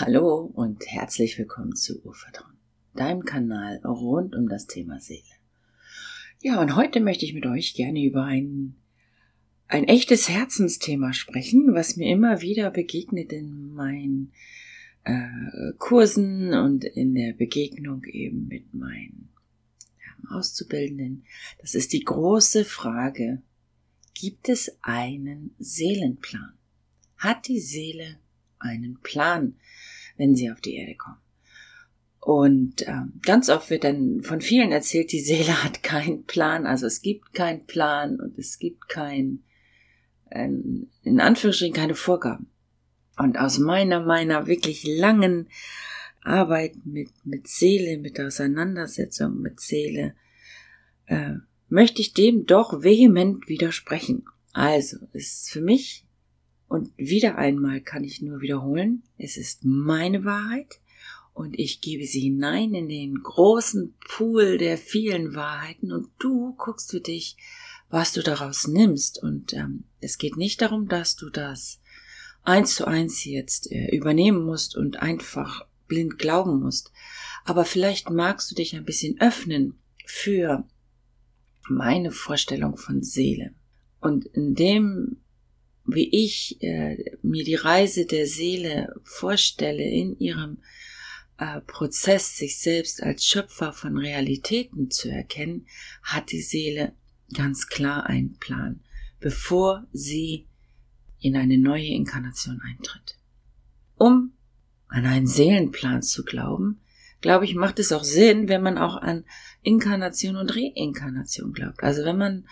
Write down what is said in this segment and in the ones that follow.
Hallo und herzlich willkommen zu Urvertrauen, deinem Kanal rund um das Thema Seele. Ja, und heute möchte ich mit euch gerne über ein, ein echtes Herzensthema sprechen, was mir immer wieder begegnet in meinen äh, Kursen und in der Begegnung eben mit meinen ja, Auszubildenden. Das ist die große Frage, gibt es einen Seelenplan? Hat die Seele einen Plan, wenn sie auf die Erde kommen. Und ähm, ganz oft wird dann von vielen erzählt, die Seele hat keinen Plan, also es gibt keinen Plan und es gibt kein, äh, in Anführungsstrichen keine Vorgaben. Und aus meiner, meiner wirklich langen Arbeit mit, mit Seele, mit der Auseinandersetzung mit Seele, äh, möchte ich dem doch vehement widersprechen. Also, ist für mich und wieder einmal kann ich nur wiederholen, es ist meine Wahrheit und ich gebe sie hinein in den großen Pool der vielen Wahrheiten und du guckst für dich, was du daraus nimmst. Und ähm, es geht nicht darum, dass du das eins zu eins jetzt äh, übernehmen musst und einfach blind glauben musst. Aber vielleicht magst du dich ein bisschen öffnen für meine Vorstellung von Seele. Und in dem wie ich äh, mir die Reise der Seele vorstelle in ihrem äh, Prozess, sich selbst als Schöpfer von Realitäten zu erkennen, hat die Seele ganz klar einen Plan, bevor sie in eine neue Inkarnation eintritt. Um an einen Seelenplan zu glauben, glaube ich, macht es auch Sinn, wenn man auch an Inkarnation und Reinkarnation glaubt. Also wenn man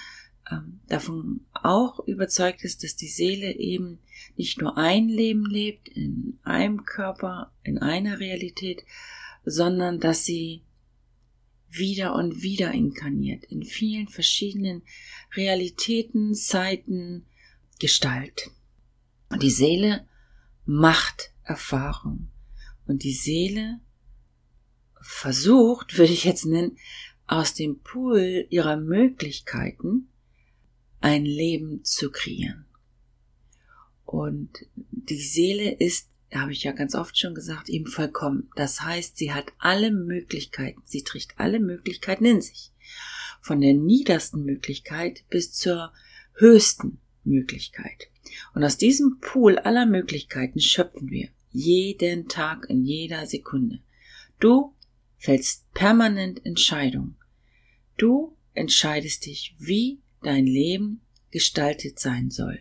davon auch überzeugt ist, dass die Seele eben nicht nur ein Leben lebt, in einem Körper, in einer Realität, sondern dass sie wieder und wieder inkarniert, in vielen verschiedenen Realitäten, Zeiten, Gestalt. Und die Seele macht Erfahrung. Und die Seele versucht, würde ich jetzt nennen, aus dem Pool ihrer Möglichkeiten ein Leben zu kreieren. Und die Seele ist, habe ich ja ganz oft schon gesagt, eben vollkommen. Das heißt, sie hat alle Möglichkeiten, sie trägt alle Möglichkeiten in sich. Von der niedersten Möglichkeit bis zur höchsten Möglichkeit. Und aus diesem Pool aller Möglichkeiten schöpfen wir jeden Tag in jeder Sekunde. Du fällst permanent Entscheidungen. Du entscheidest dich, wie dein Leben gestaltet sein soll.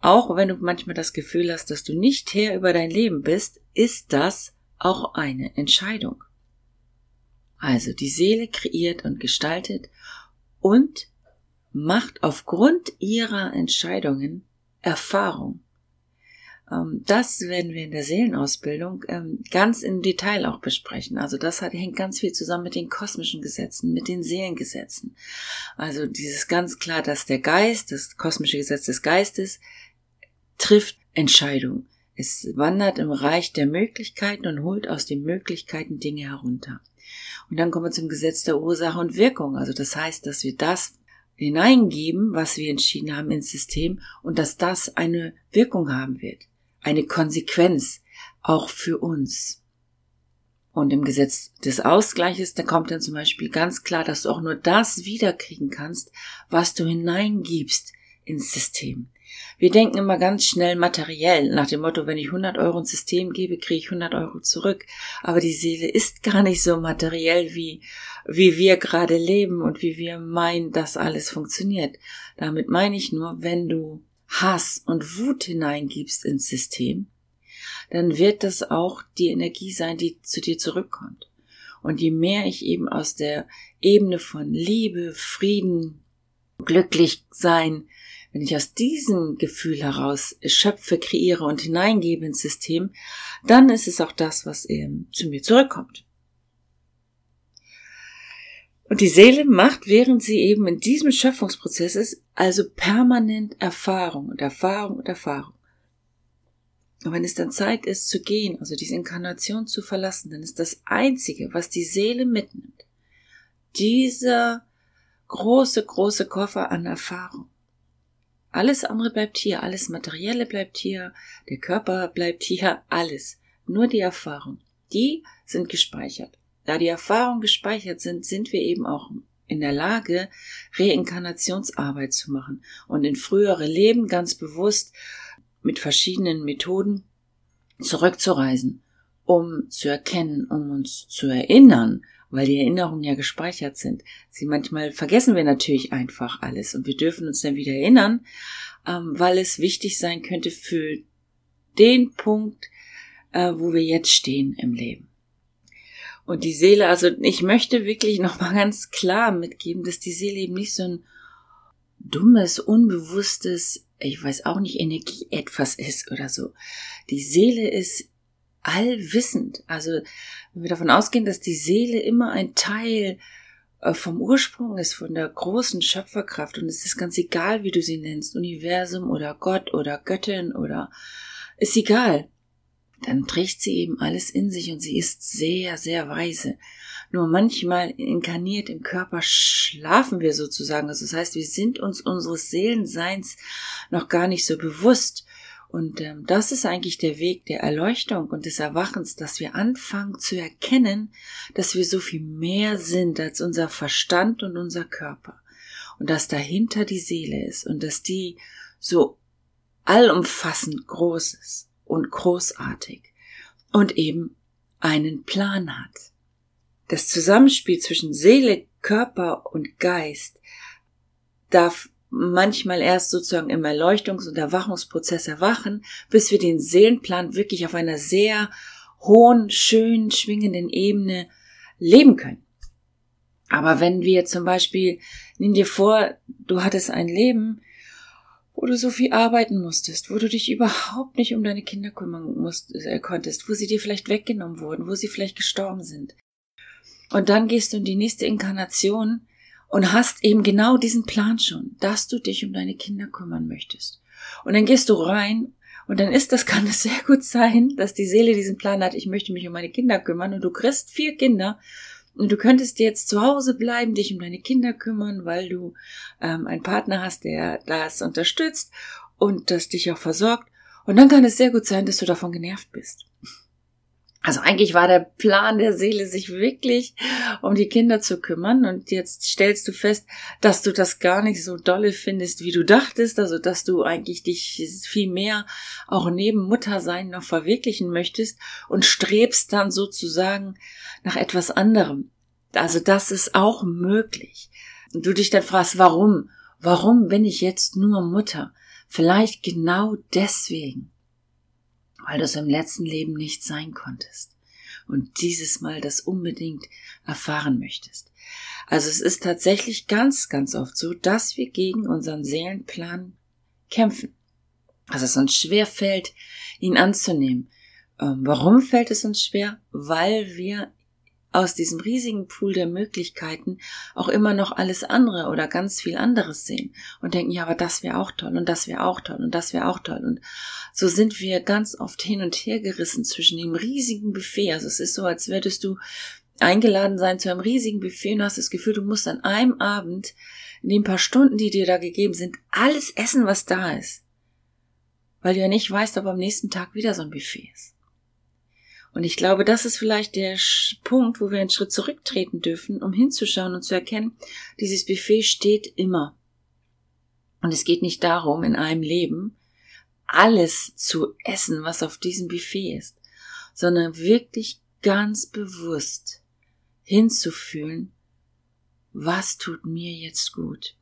Auch wenn du manchmal das Gefühl hast, dass du nicht Herr über dein Leben bist, ist das auch eine Entscheidung. Also die Seele kreiert und gestaltet und macht aufgrund ihrer Entscheidungen Erfahrung. Ähm, das werden wir in der Seelenausbildung ähm, ganz im Detail auch besprechen. Also das hängt ganz viel zusammen mit den kosmischen Gesetzen, mit den Seelengesetzen. Also dieses ganz klar, dass der Geist, das kosmische Gesetz des Geistes, trifft Entscheidung. Es wandert im Reich der Möglichkeiten und holt aus den Möglichkeiten Dinge herunter. Und dann kommen wir zum Gesetz der Ursache und Wirkung. Also das heißt, dass wir das hineingeben, was wir entschieden haben ins System und dass das eine Wirkung haben wird eine Konsequenz auch für uns. Und im Gesetz des Ausgleiches, da kommt dann zum Beispiel ganz klar, dass du auch nur das wiederkriegen kannst, was du hineingibst ins System. Wir denken immer ganz schnell materiell, nach dem Motto, wenn ich 100 Euro ins System gebe, kriege ich 100 Euro zurück. Aber die Seele ist gar nicht so materiell, wie, wie wir gerade leben und wie wir meinen, dass alles funktioniert. Damit meine ich nur, wenn du Hass und Wut hineingibst ins System, dann wird das auch die Energie sein, die zu dir zurückkommt. Und je mehr ich eben aus der Ebene von Liebe, Frieden, glücklich sein, wenn ich aus diesem Gefühl heraus schöpfe, kreiere und hineingebe ins System, dann ist es auch das, was eben zu mir zurückkommt. Und die Seele macht, während sie eben in diesem Schöpfungsprozess ist, also permanent Erfahrung und Erfahrung und Erfahrung. Und wenn es dann Zeit ist zu gehen, also diese Inkarnation zu verlassen, dann ist das Einzige, was die Seele mitnimmt, dieser große, große Koffer an Erfahrung. Alles andere bleibt hier, alles Materielle bleibt hier, der Körper bleibt hier, alles. nur die Erfahrung. Die sind gespeichert. Da die Erfahrungen gespeichert sind, sind wir eben auch in der Lage, Reinkarnationsarbeit zu machen und in frühere Leben ganz bewusst mit verschiedenen Methoden zurückzureisen, um zu erkennen, um uns zu erinnern, weil die Erinnerungen ja gespeichert sind. Sie manchmal vergessen wir natürlich einfach alles und wir dürfen uns dann wieder erinnern, ähm, weil es wichtig sein könnte für den Punkt, äh, wo wir jetzt stehen im Leben. Und die Seele, also ich möchte wirklich nochmal ganz klar mitgeben, dass die Seele eben nicht so ein dummes, unbewusstes, ich weiß auch nicht, Energie etwas ist oder so. Die Seele ist allwissend. Also wenn wir davon ausgehen, dass die Seele immer ein Teil äh, vom Ursprung ist, von der großen Schöpferkraft und es ist ganz egal, wie du sie nennst, Universum oder Gott oder Göttin oder ist egal. Dann trägt sie eben alles in sich und sie ist sehr, sehr weise. Nur manchmal inkarniert im Körper schlafen wir sozusagen. Also das heißt, wir sind uns unseres Seelenseins noch gar nicht so bewusst. Und ähm, das ist eigentlich der Weg der Erleuchtung und des Erwachens, dass wir anfangen zu erkennen, dass wir so viel mehr sind als unser Verstand und unser Körper. Und dass dahinter die Seele ist und dass die so allumfassend groß ist und großartig und eben einen Plan hat. Das Zusammenspiel zwischen Seele, Körper und Geist darf manchmal erst sozusagen im Erleuchtungs- und Erwachungsprozess erwachen, bis wir den Seelenplan wirklich auf einer sehr hohen, schön schwingenden Ebene leben können. Aber wenn wir zum Beispiel, nimm dir vor, du hattest ein Leben, wo du so viel arbeiten musstest, wo du dich überhaupt nicht um deine Kinder kümmern musst, äh, konntest, wo sie dir vielleicht weggenommen wurden, wo sie vielleicht gestorben sind. Und dann gehst du in die nächste Inkarnation und hast eben genau diesen Plan schon, dass du dich um deine Kinder kümmern möchtest. Und dann gehst du rein und dann ist das, kann es sehr gut sein, dass die Seele diesen Plan hat, ich möchte mich um meine Kinder kümmern und du kriegst vier Kinder und du könntest jetzt zu Hause bleiben, dich um deine Kinder kümmern, weil du ähm, einen Partner hast, der das unterstützt und das dich auch versorgt. Und dann kann es sehr gut sein, dass du davon genervt bist. Also eigentlich war der Plan der Seele, sich wirklich um die Kinder zu kümmern. Und jetzt stellst du fest, dass du das gar nicht so dolle findest, wie du dachtest. Also, dass du eigentlich dich viel mehr auch neben Muttersein noch verwirklichen möchtest und strebst dann sozusagen nach etwas anderem. Also, das ist auch möglich. Und du dich dann fragst, warum? Warum bin ich jetzt nur Mutter? Vielleicht genau deswegen weil du es im letzten Leben nicht sein konntest und dieses Mal das unbedingt erfahren möchtest. Also es ist tatsächlich ganz, ganz oft so, dass wir gegen unseren Seelenplan kämpfen. Dass es uns schwer fällt, ihn anzunehmen. Ähm, warum fällt es uns schwer? Weil wir aus diesem riesigen Pool der Möglichkeiten auch immer noch alles andere oder ganz viel anderes sehen und denken, ja, aber das wäre auch toll und das wäre auch toll und das wäre auch toll. Und so sind wir ganz oft hin und her gerissen zwischen dem riesigen Buffet. Also es ist so, als würdest du eingeladen sein zu einem riesigen Buffet und hast das Gefühl, du musst an einem Abend, in den paar Stunden, die dir da gegeben sind, alles essen, was da ist. Weil du ja nicht weißt, ob am nächsten Tag wieder so ein Buffet ist. Und ich glaube, das ist vielleicht der Punkt, wo wir einen Schritt zurücktreten dürfen, um hinzuschauen und zu erkennen, dieses Buffet steht immer. Und es geht nicht darum, in einem Leben alles zu essen, was auf diesem Buffet ist, sondern wirklich ganz bewusst hinzufühlen, was tut mir jetzt gut?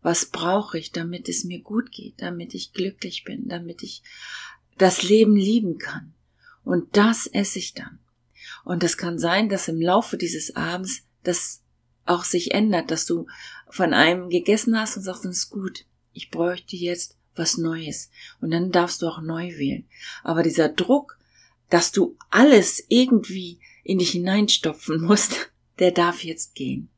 Was brauche ich, damit es mir gut geht, damit ich glücklich bin, damit ich das Leben lieben kann? Und das esse ich dann. Und es kann sein, dass im Laufe dieses Abends das auch sich ändert, dass du von einem gegessen hast und sagst, das ist gut. Ich bräuchte jetzt was Neues. Und dann darfst du auch neu wählen. Aber dieser Druck, dass du alles irgendwie in dich hineinstopfen musst, der darf jetzt gehen.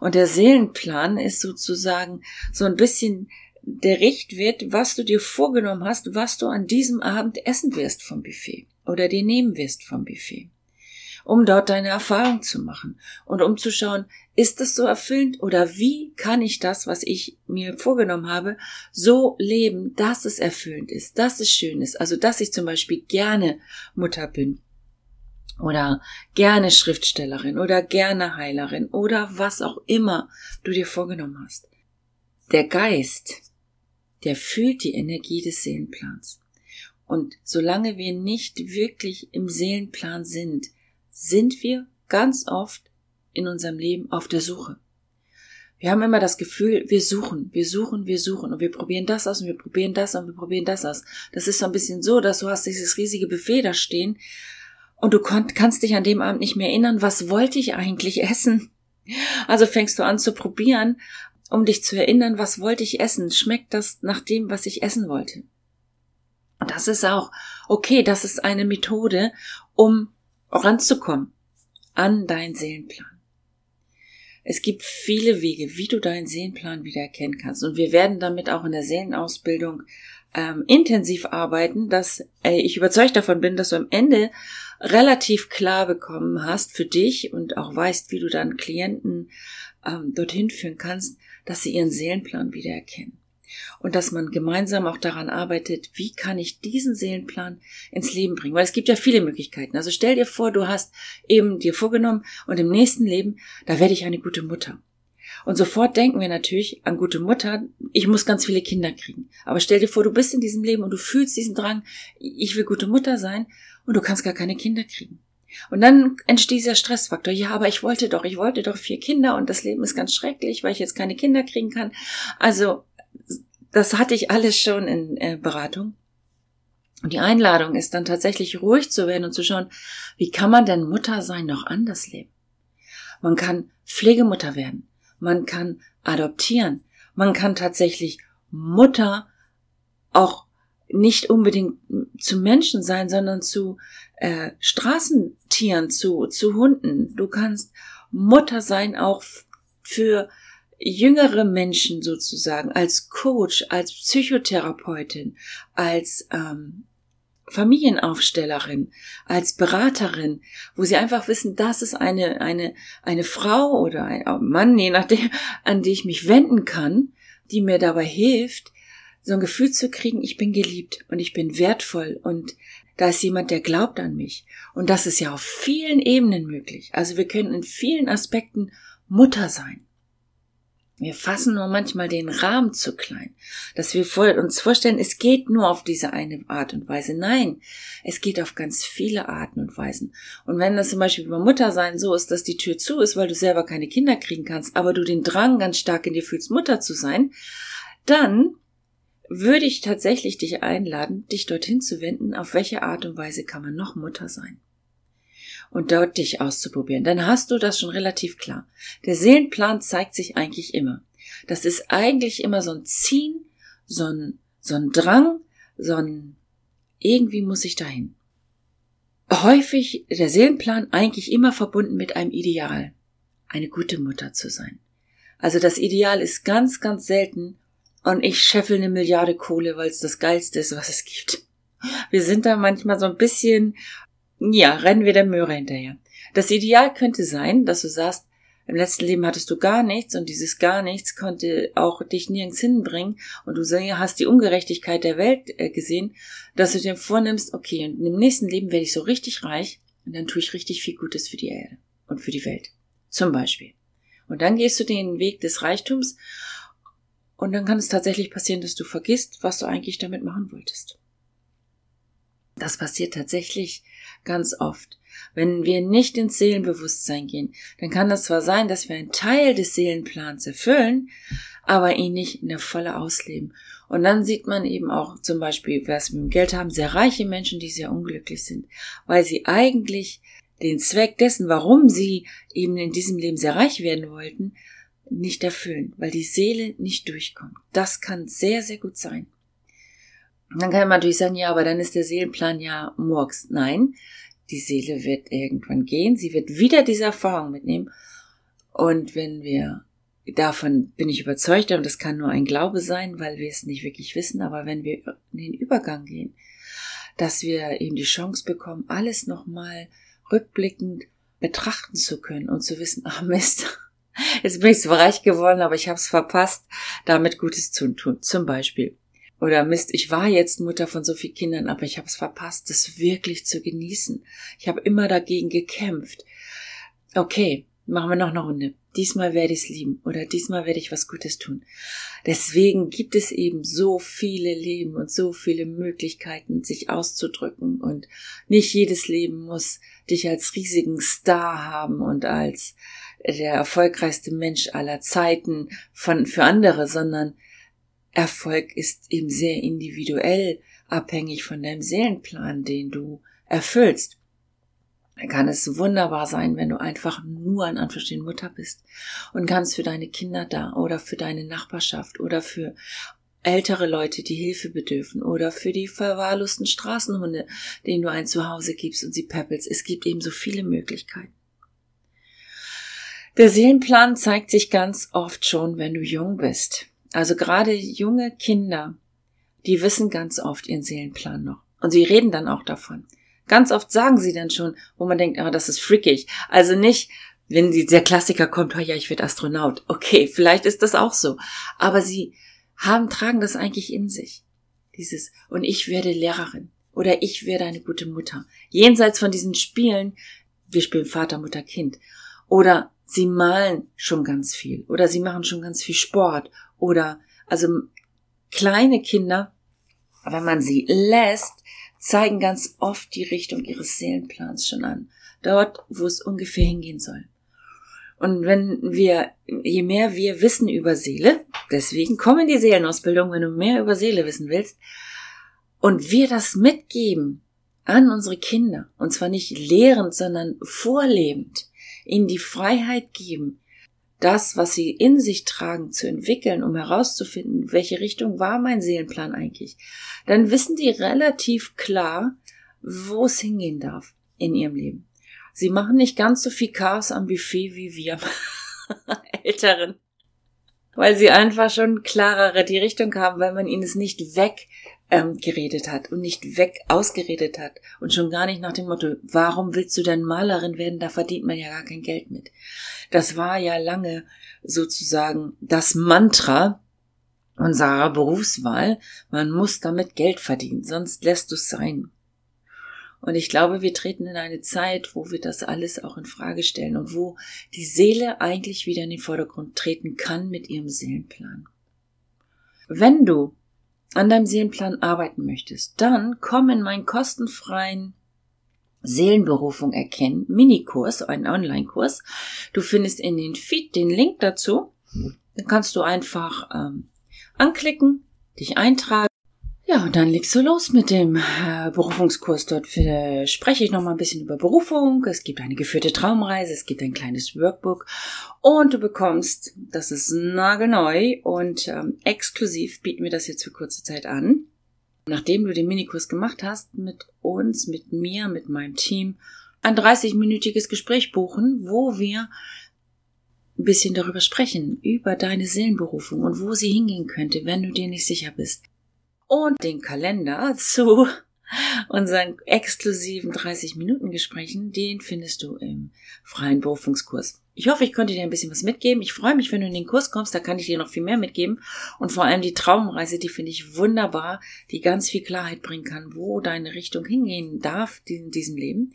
Und der Seelenplan ist sozusagen so ein bisschen der Richtwert, was du dir vorgenommen hast, was du an diesem Abend essen wirst vom Buffet oder dir nehmen wirst vom Buffet. um dort deine Erfahrung zu machen und um zu schauen, ist es so erfüllend oder wie kann ich das, was ich mir vorgenommen habe, so leben, dass es erfüllend ist, dass es schön ist, also dass ich zum Beispiel gerne Mutter bin oder gerne Schriftstellerin oder gerne Heilerin oder was auch immer du dir vorgenommen hast. Der Geist, der fühlt die Energie des Seelenplans. Und solange wir nicht wirklich im Seelenplan sind, sind wir ganz oft in unserem Leben auf der Suche. Wir haben immer das Gefühl, wir suchen, wir suchen, wir suchen und wir probieren das aus und wir probieren das und wir probieren das aus. Das ist so ein bisschen so, dass du hast dieses riesige Buffet da stehen und du kannst dich an dem Abend nicht mehr erinnern, was wollte ich eigentlich essen? Also fängst du an zu probieren, um dich zu erinnern, was wollte ich essen? Schmeckt das nach dem, was ich essen wollte? Und das ist auch okay, das ist eine Methode, um ranzukommen an deinen Seelenplan. Es gibt viele Wege, wie du deinen Seelenplan wieder erkennen kannst. Und wir werden damit auch in der Seelenausbildung ähm, intensiv arbeiten, dass äh, ich überzeugt davon bin, dass du am Ende relativ klar bekommen hast für dich und auch weißt, wie du dann Klienten ähm, dorthin führen kannst, dass sie ihren Seelenplan wieder erkennen. Und dass man gemeinsam auch daran arbeitet, wie kann ich diesen Seelenplan ins Leben bringen? Weil es gibt ja viele Möglichkeiten. Also stell dir vor, du hast eben dir vorgenommen und im nächsten Leben, da werde ich eine gute Mutter. Und sofort denken wir natürlich an gute Mutter, ich muss ganz viele Kinder kriegen. Aber stell dir vor, du bist in diesem Leben und du fühlst diesen Drang, ich will gute Mutter sein und du kannst gar keine Kinder kriegen. Und dann entsteht dieser Stressfaktor. Ja, aber ich wollte doch, ich wollte doch vier Kinder und das Leben ist ganz schrecklich, weil ich jetzt keine Kinder kriegen kann. Also, das hatte ich alles schon in äh, Beratung. Und die Einladung ist dann tatsächlich ruhig zu werden und zu schauen, wie kann man denn Mutter sein noch anders leben? Man kann Pflegemutter werden. Man kann adoptieren. Man kann tatsächlich Mutter auch nicht unbedingt zu Menschen sein, sondern zu äh, Straßentieren, zu, zu Hunden. Du kannst Mutter sein auch für jüngere Menschen sozusagen, als Coach, als Psychotherapeutin, als ähm, Familienaufstellerin, als Beraterin, wo sie einfach wissen, das ist eine, eine, eine Frau oder ein Mann, je nachdem, an die ich mich wenden kann, die mir dabei hilft, so ein Gefühl zu kriegen, ich bin geliebt und ich bin wertvoll und da ist jemand, der glaubt an mich. Und das ist ja auf vielen Ebenen möglich. Also wir können in vielen Aspekten Mutter sein. Wir fassen nur manchmal den Rahmen zu klein, dass wir uns vorstellen, es geht nur auf diese eine Art und Weise. Nein, es geht auf ganz viele Arten und Weisen. Und wenn das zum Beispiel über Mutter sein so ist, dass die Tür zu ist, weil du selber keine Kinder kriegen kannst, aber du den Drang ganz stark in dir fühlst, Mutter zu sein, dann würde ich tatsächlich dich einladen, dich dorthin zu wenden, auf welche Art und Weise kann man noch Mutter sein. Und dort dich auszuprobieren. Dann hast du das schon relativ klar. Der Seelenplan zeigt sich eigentlich immer. Das ist eigentlich immer so ein Ziehen, so ein, so ein Drang, so ein, irgendwie muss ich dahin. Häufig der Seelenplan eigentlich immer verbunden mit einem Ideal. Eine gute Mutter zu sein. Also das Ideal ist ganz, ganz selten und ich scheffel eine Milliarde Kohle, weil es das Geilste ist, was es gibt. Wir sind da manchmal so ein bisschen, ja, rennen wir der Möhre hinterher. Das Ideal könnte sein, dass du sagst, im letzten Leben hattest du gar nichts und dieses gar nichts konnte auch dich nirgends hinbringen und du hast die Ungerechtigkeit der Welt äh, gesehen, dass du dir vornimmst, okay, und im nächsten Leben werde ich so richtig reich und dann tue ich richtig viel Gutes für die Erde und für die Welt. Zum Beispiel. Und dann gehst du den Weg des Reichtums und dann kann es tatsächlich passieren, dass du vergisst, was du eigentlich damit machen wolltest. Das passiert tatsächlich ganz oft. Wenn wir nicht ins Seelenbewusstsein gehen, dann kann das zwar sein, dass wir einen Teil des Seelenplans erfüllen, aber ihn nicht in der Volle ausleben. Und dann sieht man eben auch zum Beispiel, wer es mit dem Geld haben, sehr reiche Menschen, die sehr unglücklich sind, weil sie eigentlich den Zweck dessen, warum sie eben in diesem Leben sehr reich werden wollten, nicht erfüllen, weil die Seele nicht durchkommt. Das kann sehr, sehr gut sein. Dann kann man natürlich sagen, ja, aber dann ist der Seelenplan ja Murks. Nein, die Seele wird irgendwann gehen, sie wird wieder diese Erfahrung mitnehmen. Und wenn wir davon bin ich überzeugt, und das kann nur ein Glaube sein, weil wir es nicht wirklich wissen, aber wenn wir in den Übergang gehen, dass wir eben die Chance bekommen, alles nochmal rückblickend betrachten zu können und zu wissen, ach Mist, jetzt bin ich so reich geworden, aber ich habe es verpasst, damit Gutes zu tun. Zum Beispiel. Oder Mist, ich war jetzt Mutter von so vielen Kindern, aber ich habe es verpasst, das wirklich zu genießen. Ich habe immer dagegen gekämpft. Okay, machen wir noch eine Runde. Diesmal werde ich es lieben oder diesmal werde ich was Gutes tun. Deswegen gibt es eben so viele Leben und so viele Möglichkeiten, sich auszudrücken und nicht jedes Leben muss dich als riesigen Star haben und als der erfolgreichste Mensch aller Zeiten von, für andere, sondern Erfolg ist eben sehr individuell abhängig von deinem Seelenplan, den du erfüllst. Dann kann es wunderbar sein, wenn du einfach nur an Anverstehen Mutter bist und kannst für deine Kinder da oder für deine Nachbarschaft oder für ältere Leute, die Hilfe bedürfen oder für die verwahrlosten Straßenhunde, denen du ein Zuhause gibst und sie peppelst. Es gibt eben so viele Möglichkeiten. Der Seelenplan zeigt sich ganz oft schon, wenn du jung bist. Also gerade junge Kinder, die wissen ganz oft ihren Seelenplan noch. Und sie reden dann auch davon. Ganz oft sagen sie dann schon, wo man denkt, ah, das ist freakig. Also nicht, wenn der Klassiker kommt, oh ja, ich werde Astronaut. Okay, vielleicht ist das auch so. Aber sie haben, tragen das eigentlich in sich. Dieses, und ich werde Lehrerin. Oder ich werde eine gute Mutter. Jenseits von diesen Spielen, wir spielen Vater, Mutter, Kind. Oder sie malen schon ganz viel. Oder sie machen schon ganz viel Sport oder also kleine Kinder, wenn man sie lässt, zeigen ganz oft die Richtung ihres Seelenplans schon an. Dort, wo es ungefähr hingehen soll. Und wenn wir, je mehr wir wissen über Seele, deswegen kommen die Seelenausbildung, wenn du mehr über Seele wissen willst, und wir das mitgeben an unsere Kinder, und zwar nicht lehrend, sondern vorlebend, ihnen die Freiheit geben, das, was sie in sich tragen, zu entwickeln, um herauszufinden, welche Richtung war mein Seelenplan eigentlich, dann wissen die relativ klar, wo es hingehen darf in ihrem Leben. Sie machen nicht ganz so viel Chaos am Buffet wie wir Älteren, weil sie einfach schon klarere die Richtung haben, weil man ihnen es nicht weg ähm, geredet hat und nicht weg ausgeredet hat und schon gar nicht nach dem Motto, warum willst du denn Malerin werden, da verdient man ja gar kein Geld mit. Das war ja lange sozusagen das Mantra unserer Berufswahl, man muss damit Geld verdienen, sonst lässt du es sein. Und ich glaube, wir treten in eine Zeit, wo wir das alles auch in Frage stellen und wo die Seele eigentlich wieder in den Vordergrund treten kann mit ihrem Seelenplan. Wenn du an deinem Seelenplan arbeiten möchtest, dann komm in meinen kostenfreien Seelenberufung erkennen Minikurs, einen Online-Kurs. Du findest in den Feed den Link dazu. Dann kannst du einfach ähm, anklicken, dich eintragen ja, und dann legst du los mit dem äh, Berufungskurs. Dort für, spreche ich noch mal ein bisschen über Berufung. Es gibt eine geführte Traumreise, es gibt ein kleines Workbook und du bekommst, das ist nagelneu und ähm, exklusiv bieten wir das jetzt für kurze Zeit an. Nachdem du den Minikurs gemacht hast, mit uns, mit mir, mit meinem Team, ein 30-minütiges Gespräch buchen, wo wir ein bisschen darüber sprechen, über deine Seelenberufung und wo sie hingehen könnte, wenn du dir nicht sicher bist und den Kalender zu unseren exklusiven 30 Minuten Gesprächen, den findest du im freien Berufungskurs. Ich hoffe, ich konnte dir ein bisschen was mitgeben. Ich freue mich, wenn du in den Kurs kommst, da kann ich dir noch viel mehr mitgeben. Und vor allem die Traumreise, die finde ich wunderbar, die ganz viel Klarheit bringen kann, wo deine Richtung hingehen darf in diesem Leben.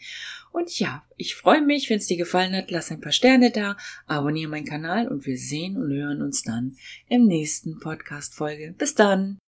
Und ja, ich freue mich, wenn es dir gefallen hat, lass ein paar Sterne da, abonniere meinen Kanal und wir sehen und hören uns dann im nächsten Podcast-Folge. Bis dann!